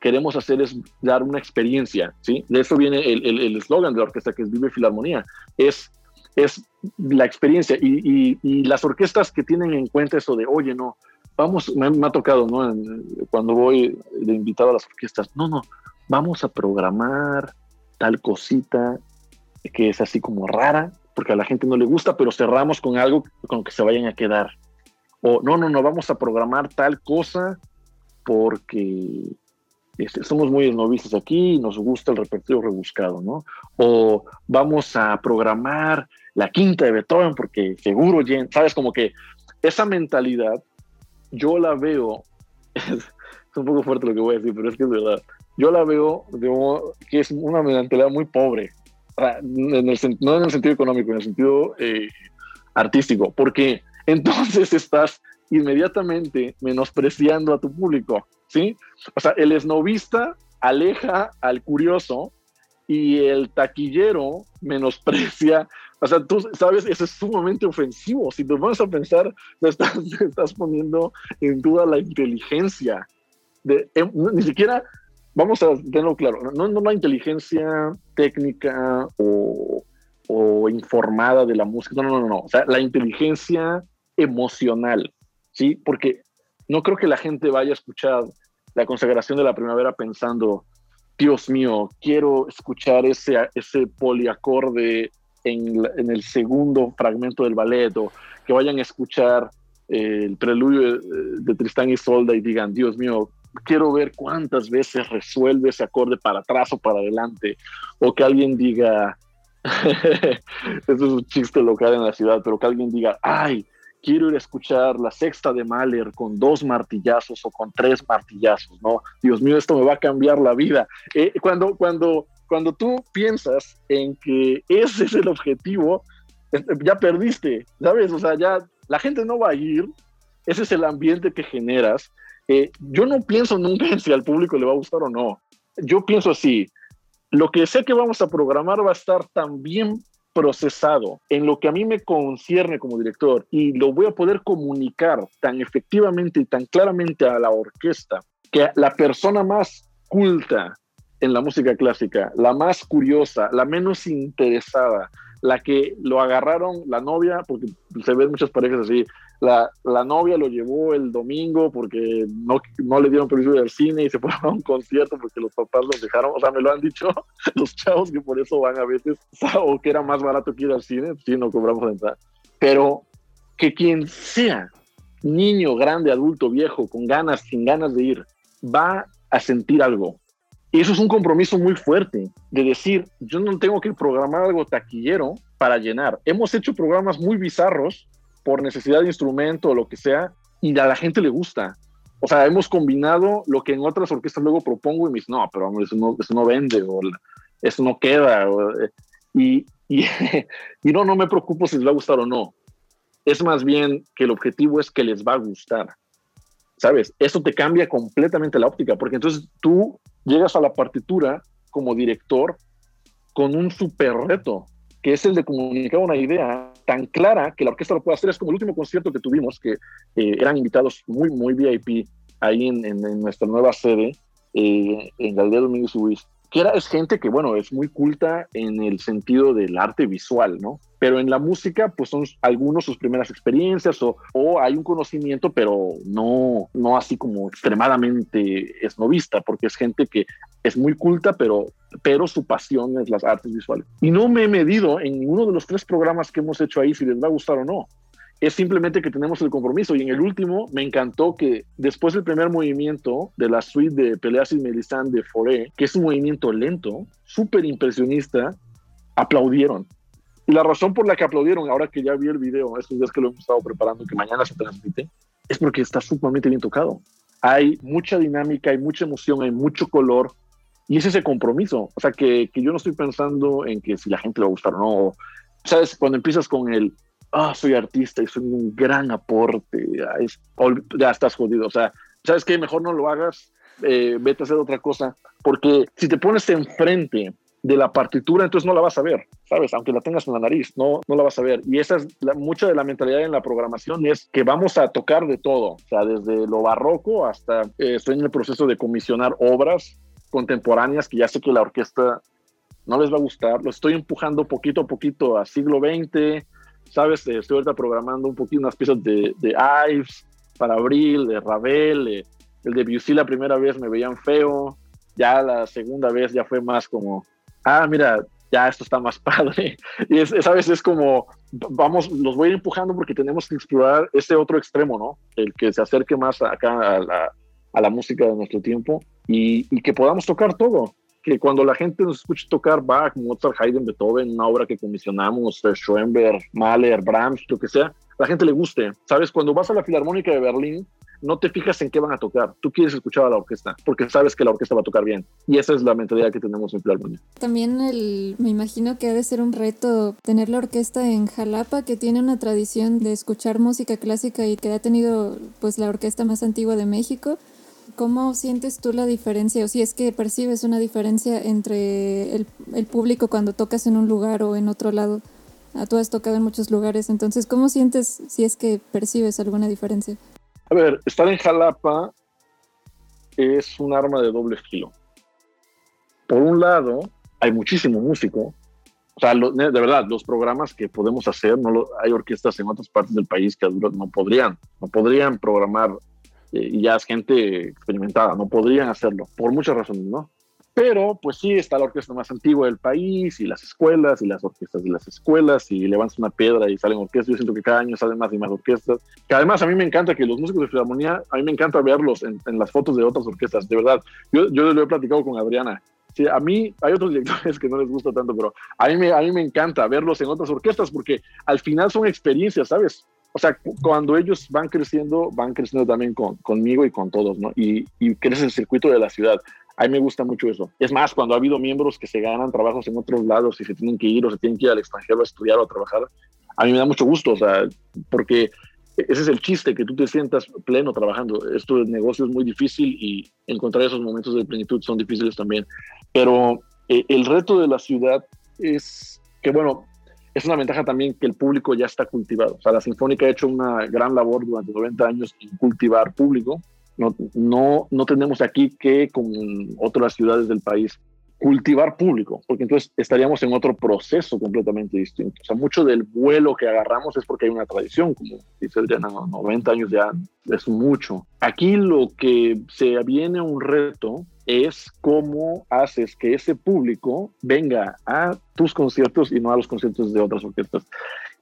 queremos hacer es dar una experiencia, ¿sí? De eso viene el eslogan de la orquesta, que es Vive Filarmonía, es, es la experiencia y, y, las orquestas que tienen en cuenta eso de, oye, no, vamos, me, ha tocado, ¿no? cuando voy de invitado a las orquestas, no, no, vamos a programar tal cosita que es así como rara, porque a la gente no le gusta, pero cerramos con algo con que se vayan a quedar. O no, no, no, vamos a programar tal cosa porque este, somos muy novices aquí, nos gusta el repertorio rebuscado, ¿no? O vamos a programar la quinta de Beethoven porque seguro, sabes, como que esa mentalidad yo la veo, es, un poco fuerte lo que voy a decir, pero es que es verdad, yo la veo de que es una mentalidad muy pobre, en el, no en el sentido económico, en el sentido eh, artístico, porque entonces estás inmediatamente menospreciando a tu público. ¿sí? O sea, el esnovista aleja al curioso y el taquillero menosprecia. O sea, tú sabes, eso es sumamente ofensivo. Si te vas a pensar, estás, estás poniendo en duda la inteligencia. De, em, ni siquiera, vamos a tenerlo claro, no, no la inteligencia técnica o, o informada de la música, no, no, no, no. O sea, la inteligencia emocional, ¿sí? Porque no creo que la gente vaya a escuchar la consagración de la primavera pensando, Dios mío, quiero escuchar ese, ese poliacorde en, en el segundo fragmento del ballet, o que vayan a escuchar eh, el preludio de, Tristán y Solda y digan, Dios mío, quiero ver cuántas veces resuelve ese acorde para atrás o para adelante, o que alguien diga, eso es un chiste local en la ciudad, pero que alguien diga, ay, quiero ir a escuchar la sexta de Mahler con dos martillazos o con tres martillazos, ¿no? Dios mío, esto me va a cambiar la vida. Eh, cuando, cuando, cuando tú piensas en que ese es el objetivo, ya perdiste, ¿sabes? O sea, ya la gente no va a ir, ese es el ambiente que generas. Eh, yo no pienso nunca en si al público le va a gustar o no. Yo pienso así, lo que sé que vamos a programar va a estar tan bien procesado en lo que a mí me concierne como director y lo voy a poder comunicar tan efectivamente y tan claramente a la orquesta que la persona más culta en la música clásica, la más curiosa, la menos interesada, la que lo agarraron la novia, porque se ven muchas parejas así, la, la, novia lo llevó el domingo porque no, no le dieron permiso de ir al cine y se fueron a un concierto porque los papás los dejaron. O sea, me lo han dicho los chavos que por eso van a veces, o que era más barato que ir al cine, si no cobramos entrar. Pero que quien sea, niño, grande, adulto, viejo, con ganas, sin ganas de ir, va a sentir algo. Y eso es un compromiso muy fuerte de decir, yo no tengo que programar algo taquillero para llenar. Hemos hecho programas muy bizarros por necesidad de instrumento o lo que sea, y a la gente le gusta. O sea, hemos combinado lo que en otras orquestas luego propongo y me dicen, no, pero eso no, eso no vende, o eso no queda. Eh, y, y, y, no, no me preocupo si les va a gustar o no. Es más bien que el objetivo es que les va a gustar. ¿Sabes? Eso te cambia completamente la óptica, porque entonces tú llegas a la partitura como director con un super reto que es el de comunicar una idea tan clara que la orquesta lo pueda hacer. Es como el último concierto que tuvimos, que eh, eran invitados muy, muy VIP ahí en, nuestra nueva sede, eh, en Galdea Domínguez Luis, que era, es gente que, bueno, es muy culta en el sentido del arte visual, ¿no? Pero en la música, pues son algunos sus primeras experiencias o, o hay un conocimiento, pero no, no así como extremadamente esnovista, porque es gente que es muy culta, pero, pero su pasión es las artes visuales. Y no me he medido en ninguno de los tres programas que hemos hecho ahí si les va a gustar o no es simplemente que tenemos el compromiso. Y en el último me encantó que después del primer movimiento de la suite de Peleas y Melisande de Foré, que es un movimiento lento, súper impresionista, aplaudieron. Y la razón por la que aplaudieron, ahora que ya vi el video, estos días que lo hemos estado preparando, que mañana se transmite, es porque está sumamente bien tocado. Hay mucha dinámica, hay mucha emoción, hay mucho color, y es ese compromiso. O sea, que, que yo no estoy pensando en que si la gente le va a gustar o no. ¿Sabes? Cuando empiezas con el, ah, soy artista y soy un gran aporte, ya estás jodido. O sea, ¿sabes qué? Mejor no lo hagas, eh, vete a hacer otra cosa, porque si te pones enfrente de la partitura, entonces no la vas a ver, ¿sabes? Aunque la tengas en la nariz, no, no la vas a ver. Y esa es la, mucha de la mentalidad en la programación, es que vamos a tocar de todo, o sea, desde lo barroco hasta, eh, estoy en el proceso de comisionar obras contemporáneas que ya sé que la orquesta no les va a gustar, lo estoy empujando poquito a poquito a siglo XX, ¿sabes? Eh, estoy ahorita programando un poquito unas piezas de, de Ives para abril, de Ravel, el de Busy la primera vez me veían feo, ya la segunda vez ya fue más como, ah, mira, ya esto está más padre. Y es, esa vez es como, vamos, los voy empujando porque tenemos que explorar ese otro extremo, ¿no? El que se acerque más acá a la, a la música de nuestro tiempo y, y que podamos tocar todo que cuando la gente nos escuche tocar Bach, Mozart, Haydn, Beethoven, una obra que comisionamos, Schoenberg, Mahler, Brahms, lo que sea, la gente le guste. ¿Sabes? Cuando vas a la Filarmónica de Berlín, no te fijas en qué van a tocar. Tú quieres escuchar a la orquesta porque sabes que la orquesta va a tocar bien. Y esa es la mentalidad que tenemos en Filarmónica. También el, me imagino que ha de ser un reto tener la orquesta en Jalapa, que tiene una tradición de escuchar música clásica y que ha tenido pues la orquesta más antigua de México. ¿Cómo sientes tú la diferencia o si es que percibes una diferencia entre el, público cuando tocas en un lugar o en otro lado? Ah, tú has tocado en muchos lugares, entonces, ¿cómo sientes si es que percibes alguna diferencia? A ver, estar en Jalapa es un arma de doble filo. Por un lado, hay muchísimo músico. O sea, de verdad, los programas que podemos hacer, no lo, hay orquestas en otras partes del país que no podrían, no podrían programar y ya es gente experimentada, no podrían hacerlo, por muchas razones, ¿no? Pero pues sí, está la orquesta más antigua del país y las escuelas y las orquestas de las escuelas y levantas una piedra y salen orquestas. Yo siento que cada año salen más y más orquestas. Que además a mí me encanta que los músicos de Filarmonía, a mí me encanta verlos en, en las fotos de otras orquestas, de verdad. Yo, yo lo he platicado con Adriana. Sí, a mí hay otros directores que no les gusta tanto, pero a mí, me, a mí me encanta verlos en otras orquestas porque al final son experiencias, ¿sabes? O sea, cuando ellos van creciendo, van creciendo también con, conmigo y con todos, ¿no? Y, y crece el circuito de la ciudad. A mí me gusta mucho eso. Es más, cuando ha habido miembros que se ganan trabajos en otros lados y se tienen que ir o se tienen que ir al extranjero a estudiar o a trabajar, a mí me da mucho gusto, o sea, porque ese es el chiste, que tú te sientas pleno trabajando. Esto de negocio es muy difícil y encontrar esos momentos de plenitud son difíciles también. Pero eh, el reto de la ciudad es que, bueno, es una ventaja también que el público ya está cultivado. O sea, la Sinfónica ha hecho una gran labor durante 90 años en cultivar público. No, no, no tenemos aquí que, con otras ciudades del país, cultivar público, porque entonces estaríamos en otro proceso completamente distinto. O sea, mucho del vuelo que agarramos es porque hay una tradición, como dice Adriana, 90 años ya es mucho. Aquí lo que se viene un reto es cómo haces que ese público venga a tus conciertos y no a los conciertos de otras orquestas.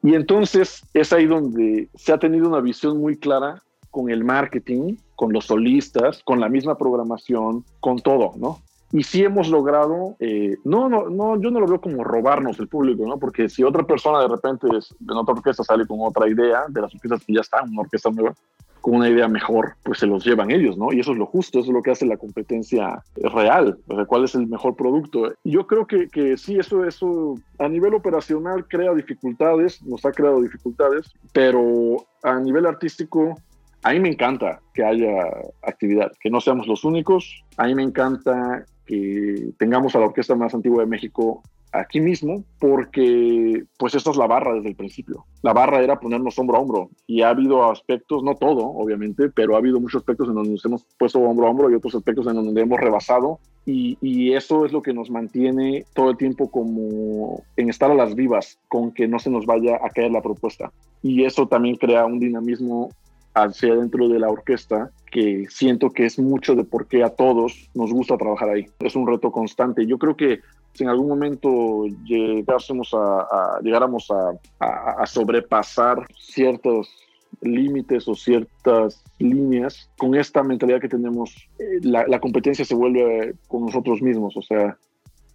Y entonces es ahí donde se ha tenido una visión muy clara con el marketing, con los solistas, con la misma programación, con todo, ¿no? Y sí hemos logrado, eh, no, no, no, yo no lo veo como robarnos el público, ¿no? Porque si otra persona de repente es, en otra orquesta sale con otra idea, de las orquestas que ya están, una orquesta nueva, con una idea mejor, pues se los llevan ellos, ¿no? Y eso es lo justo, eso es lo que hace la competencia real, o sea, cuál es el mejor producto. Yo creo que, que sí, eso, eso a nivel operacional crea dificultades, nos ha creado dificultades, pero a nivel artístico a mí me encanta que haya actividad, que no seamos los únicos. A mí me encanta que tengamos a la orquesta más antigua de México aquí mismo, porque pues esta es la barra desde el principio. La barra era ponernos hombro a hombro y ha habido aspectos, no todo, obviamente, pero ha habido muchos aspectos en donde nos hemos puesto hombro a hombro y otros aspectos en donde hemos rebasado y, y, eso es lo que nos mantiene todo el tiempo como en estar a las vivas, con que no se nos vaya a caer la propuesta. Y eso también crea un dinamismo hacia dentro de la orquesta que siento que es mucho de por qué a todos nos gusta trabajar ahí. Es un reto constante. Yo creo que si en algún momento llegásemos a, llegáramos a, sobrepasar ciertos límites o ciertas líneas, con esta mentalidad que tenemos, eh, la, la competencia se vuelve con nosotros mismos, o sea,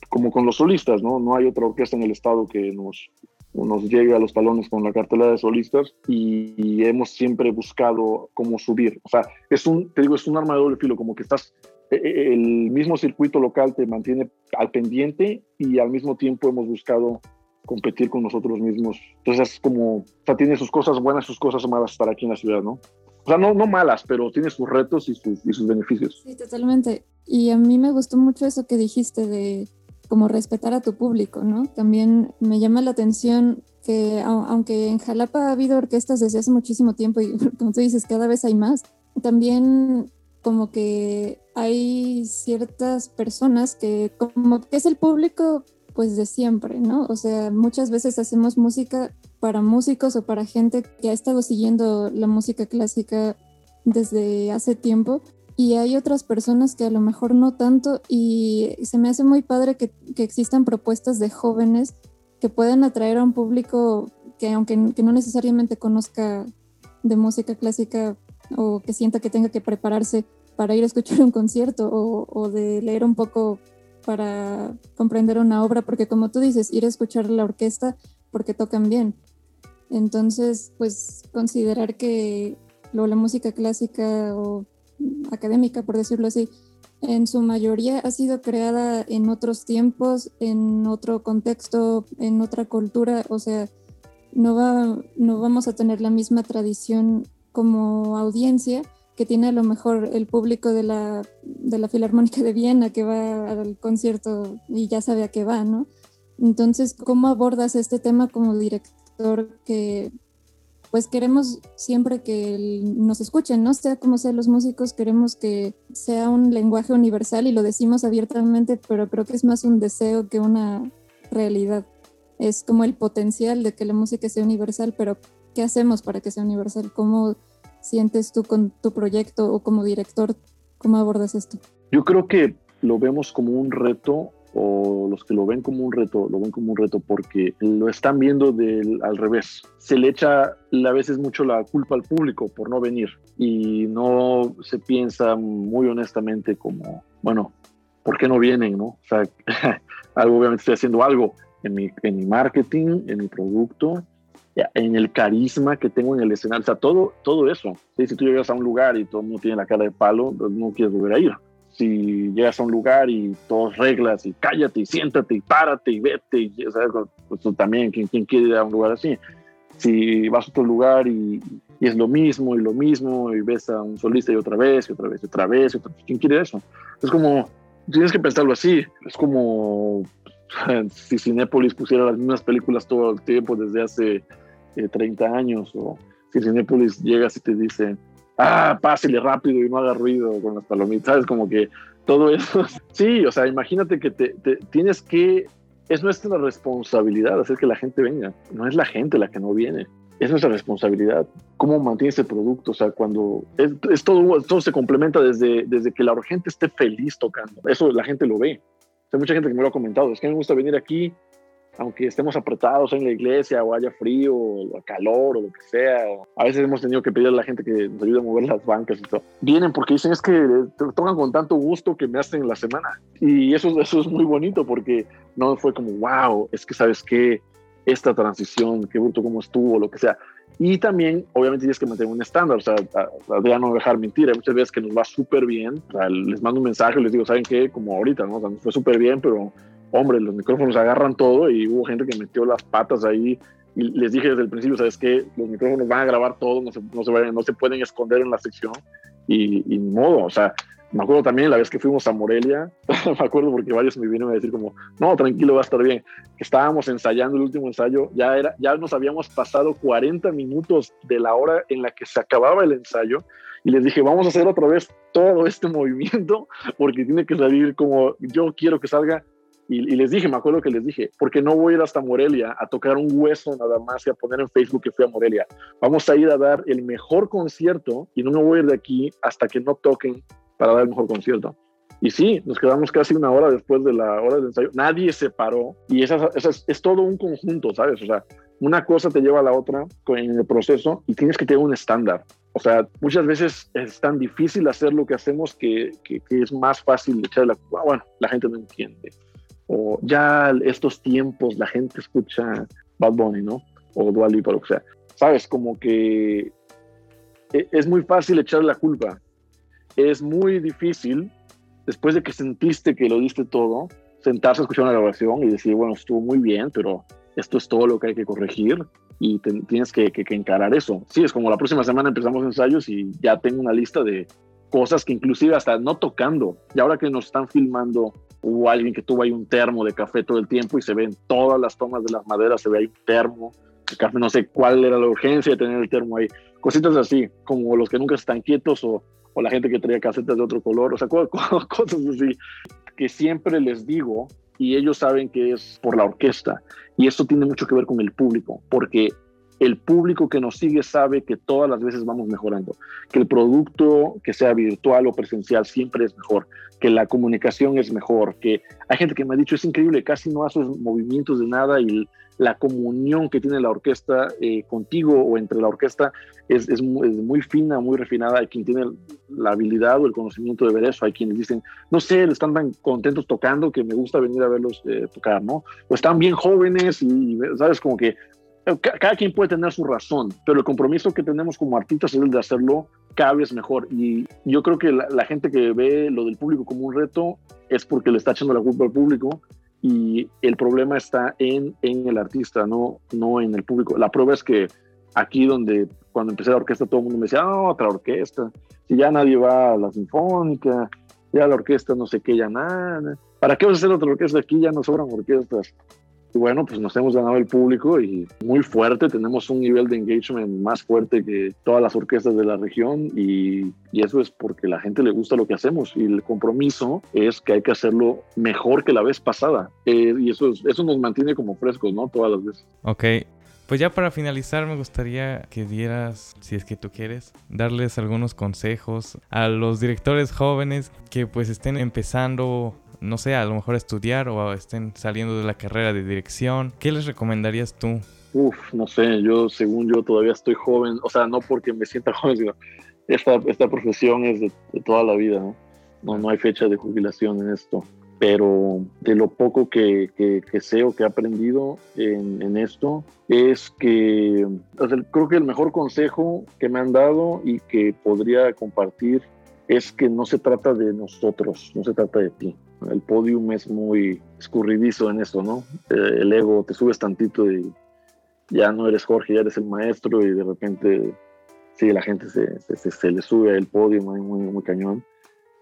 como con los solistas, ¿no? No hay otra orquesta en el estado que nos nos llegue a los talones con la cartelera de solistas y, hemos siempre buscado cómo subir. O sea, es un, te digo, es un arma de doble filo, como que estás, e, e, el mismo circuito local te mantiene al pendiente y al mismo tiempo hemos buscado competir con nosotros mismos. Entonces es como, o sea, tiene sus cosas buenas, sus cosas malas estar aquí en la ciudad, ¿no? O sea, no, no malas, pero tiene sus retos y sus, y sus beneficios. Sí, totalmente. Y a mí me gustó mucho eso que dijiste de como respetar a tu público, ¿no? También me llama la atención que aunque en Jalapa ha habido orquestas desde hace muchísimo tiempo y como tú dices, cada vez hay más, también como que hay ciertas personas que como que es el público pues de siempre, ¿no? O sea, muchas veces hacemos música para músicos o para gente que ha estado siguiendo la música clásica desde hace tiempo y hay otras personas que a lo mejor no tanto y se me hace muy padre que, que existan propuestas de jóvenes que puedan atraer a un público que aunque que no necesariamente conozca de música clásica o que sienta que tenga que prepararse para ir a escuchar un concierto o, o de leer un poco para comprender una obra, porque como tú dices, ir a escuchar la orquesta porque tocan bien. Entonces, pues considerar que lo, la música clásica o académica, por decirlo así, en su mayoría ha sido creada en otros tiempos, en otro contexto, en otra cultura, o sea, no, va, no vamos a tener la misma tradición como audiencia que tiene a lo mejor el público de la, de la Filarmónica de Viena que va al concierto y ya sabe a qué va, ¿no? Entonces, ¿cómo abordas este tema como director que pues queremos siempre que nos escuchen, ¿no? Sea como sean los músicos, queremos que sea un lenguaje universal y lo decimos abiertamente, pero creo que es más un deseo que una realidad. Es como el potencial de que la música sea universal, pero ¿qué hacemos para que sea universal? ¿Cómo sientes tú con tu proyecto o como director? ¿Cómo abordas esto? Yo creo que lo vemos como un reto o los que lo ven como un reto, lo ven como un reto porque lo están viendo del, al revés. Se le echa a veces mucho la culpa al público por no venir y no se piensa muy honestamente como, bueno, ¿por qué no vienen? No? O sea, algo, obviamente estoy haciendo algo en mi, en mi marketing, en mi producto, en el carisma que tengo en el escenario, o sea, todo, todo eso. Si tú llegas a un lugar y todo el mundo tiene la cara de palo, pues no quieres volver a ir si llegas a un lugar y todas reglas y cállate y siéntate y párate y vete, y, sea, pues también, ¿quién, ¿quién, quiere ir a un lugar así? Si vas a otro lugar y, y, es lo mismo y lo mismo y ves a un solista y otra vez y otra vez y otra vez, y otra vez ¿quién quiere eso? Es como, tienes que pensarlo así, es como si Cinépolis pusiera las mismas películas todo el tiempo desde hace 30 eh, años o si Cinépolis llegas y te dice, ah, pásele rápido y no haga ruido con las palomitas, ¿sabes? Como que todo eso. Sí, o sea, imagínate que te, tienes que, es nuestra responsabilidad hacer que la gente venga, no es la gente la que no viene. Es nuestra responsabilidad. ¿Cómo mantiene ese producto? O sea, cuando es, todo, todo se complementa desde, desde que la gente esté feliz tocando. Eso la gente lo ve. Hay mucha gente que me lo ha comentado. Es que me gusta venir aquí aunque estemos apretados en la iglesia o haya frío o calor o lo que sea, a veces hemos tenido que pedirle a la gente que nos ayude a mover las bancas y todo. Vienen porque dicen es que tocan con tanto gusto que me hacen la semana. Y eso, eso es muy bonito porque no fue como, wow, es que sabes que esta transición, qué bruto cómo estuvo, lo que sea. Y también, obviamente, tienes que mantener un estándar, o sea, ya no dejar mentir. Hay muchas veces que nos va súper bien. les mando un mensaje, les digo, ¿saben qué? Como ahorita, ¿no? O sea, nos fue súper bien, pero hombre, los micrófonos agarran todo y hubo gente que metió las patas ahí y les dije desde el principio, ¿sabes qué? Los micrófonos van a grabar todo, no se, no se, no se pueden esconder en la sección y, y ni modo, o sea, me acuerdo también la vez que fuimos a Morelia, me acuerdo porque varios me vinieron a decir como, no, tranquilo, va a estar bien. Estábamos ensayando el último ensayo, ya, era, ya nos habíamos pasado 40 minutos de la hora en la que se acababa el ensayo y les dije, vamos a hacer otra vez todo este movimiento porque tiene que salir como yo quiero que salga y, les dije, me acuerdo que les dije, porque no voy a ir hasta Morelia a tocar un hueso nada más y a poner en Facebook que fui a Morelia. Vamos a ir a dar el mejor concierto y no me voy a ir de aquí hasta que no toquen para dar el mejor concierto. Y sí, nos quedamos casi una hora después de la hora del ensayo. Nadie se paró y esa, es todo un conjunto, ¿sabes? O sea, una cosa te lleva a la otra en el proceso y tienes que tener un estándar. O sea, muchas veces es tan difícil hacer lo que hacemos que, que, que es más fácil echarle la... Bueno, la gente no entiende o ya estos tiempos la gente escucha Bad Bunny, ¿no? O Dua Lipa, lo que sea. Sabes, como que e, es muy fácil echar la culpa. Es muy difícil, después de que sentiste que lo diste todo, sentarse a escuchar una grabación y decir, bueno, estuvo muy bien, pero esto es todo lo que hay que corregir y tienes que, que, encarar eso. Sí, es como la próxima semana empezamos ensayos y ya tengo una lista de cosas que inclusive hasta no tocando, y ahora que nos están filmando hubo alguien que tuvo ahí un termo de café todo el tiempo y se ven todas las tomas de las maderas, se ve ahí un termo de café, no sé cuál era la urgencia de tener el termo ahí, cositas así, como los que nunca están quietos o, o la gente que traía casetas de otro color, o sea, cosas así, que siempre les digo y ellos saben que es por la orquesta. Y esto tiene mucho que ver con el público, porque el público que nos sigue sabe que todas las veces vamos mejorando, que el producto, que sea virtual o presencial, siempre es mejor, que la comunicación es mejor, que hay gente que me ha dicho, es increíble, casi no haces movimientos de nada y la comunión que tiene la orquesta eh, contigo o entre la orquesta es, muy, fina, muy refinada. Hay quien tiene la habilidad o el conocimiento de ver eso. Hay quienes dicen, no sé, están tan contentos tocando que me gusta venir a verlos eh, tocar, ¿no? O están bien jóvenes y, ¿sabes? Como que cada quien puede tener su razón, pero el compromiso que tenemos como artistas es el de hacerlo cada vez mejor. Y yo creo que la, gente que ve lo del público como un reto es porque le está echando la culpa al público y el problema está en, en el artista, no, no en el público. La prueba es que aquí donde cuando empecé la orquesta todo el mundo me decía, ah, otra orquesta, si ya nadie va a la sinfónica, ya la orquesta no sé qué, nada. ¿Para qué vas a hacer otra orquesta? Aquí ya no sobran orquestas bueno, pues nos hemos ganado el público y muy fuerte, tenemos un nivel de engagement más fuerte que todas las orquestas de la región y, eso es porque la gente le gusta lo que hacemos y el compromiso es que hay que hacerlo mejor que la vez pasada eh, y eso, eso nos mantiene como frescos, ¿no? Todas las veces. Ok. Pues ya para finalizar me gustaría que dieras, si es que tú quieres, darles algunos consejos a los directores jóvenes que pues estén empezando no sé, a lo mejor estudiar o estén saliendo de la carrera de dirección, ¿qué les recomendarías tú? Uf, no sé, yo según yo todavía estoy joven, o sea, no porque me sienta joven, sino esta, esta profesión es de, toda la vida, ¿no? ¿no? No hay fecha de jubilación en esto, pero de lo poco que, que, sé o que he aprendido en, en esto es que creo que el mejor consejo que me han dado y que podría compartir es que no se trata de nosotros, no se trata de ti. El podium es muy escurridizo en eso, ¿no? Eh, el ego, te subes tantito y ya no eres Jorge, ya eres el maestro y de repente, sí, la gente se, le sube al podio muy, muy, cañón.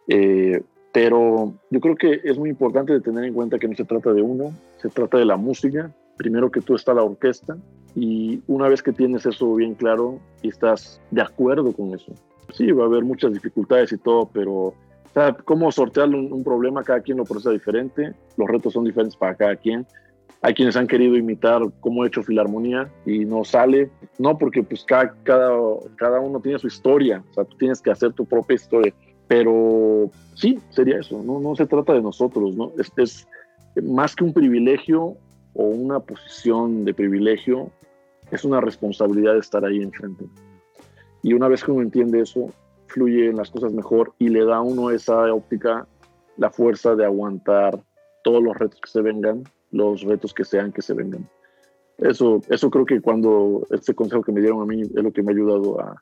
Eh, pero yo creo que es muy importante tener en cuenta que no se trata de uno, se trata de la música. Primero que tú está la orquesta y una vez que tienes eso bien claro y estás de acuerdo con eso, Sí, va a haber muchas dificultades y todo, pero cómo sortear un, problema, cada quien lo procesa diferente, los retos son diferentes para cada quien. Hay quienes han querido imitar cómo he hecho Filarmonía y no sale, no porque pues cada, cada, uno tiene su historia, o sea, tú tienes que hacer tu propia historia, pero sí, sería eso, no, no se trata de nosotros, ¿no? Es, es más que un privilegio o una posición de privilegio, es una responsabilidad de estar ahí enfrente. Y una vez que uno entiende eso, fluye las cosas mejor y le da a uno esa óptica, la fuerza de aguantar todos los retos que se vengan, los retos que sean que se vengan. Eso, eso creo que cuando este consejo que me dieron a mí es lo que me ha ayudado a,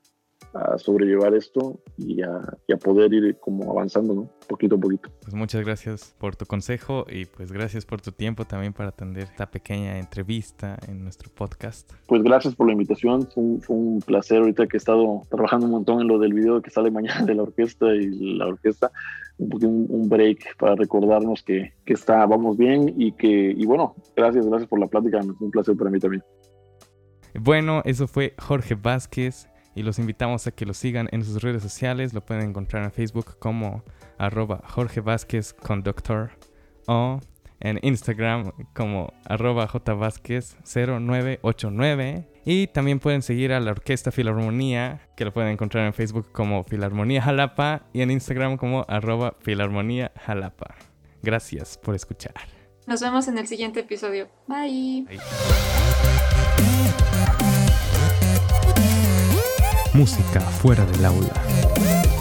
a sobrellevar esto y a, poder ir como avanzando, ¿no? Poquito a poquito. Pues muchas gracias por tu consejo y pues gracias por tu tiempo también para atender esta pequeña entrevista en nuestro podcast. Pues gracias por la invitación, fue un, placer ahorita que he estado trabajando un montón en lo del video que sale mañana de la orquesta y la orquesta, un, un break para recordarnos que, que está, vamos bien y que, y bueno, gracias, gracias por la plática, es un placer para mí también. Bueno, eso fue Jorge Vázquez y los invitamos a que lo sigan en sus redes sociales. Lo pueden encontrar en Facebook como arroba Jorge Vázquez Conductor o en Instagram como arroba jvázquez 0989 y también pueden seguir a la Orquesta Filarmonía que lo pueden encontrar en Facebook como Filarmonía Jalapa y en Instagram como arroba Filarmonía Jalapa. Gracias por escuchar. Nos vemos en el siguiente episodio. Bye. Música fuera del aula.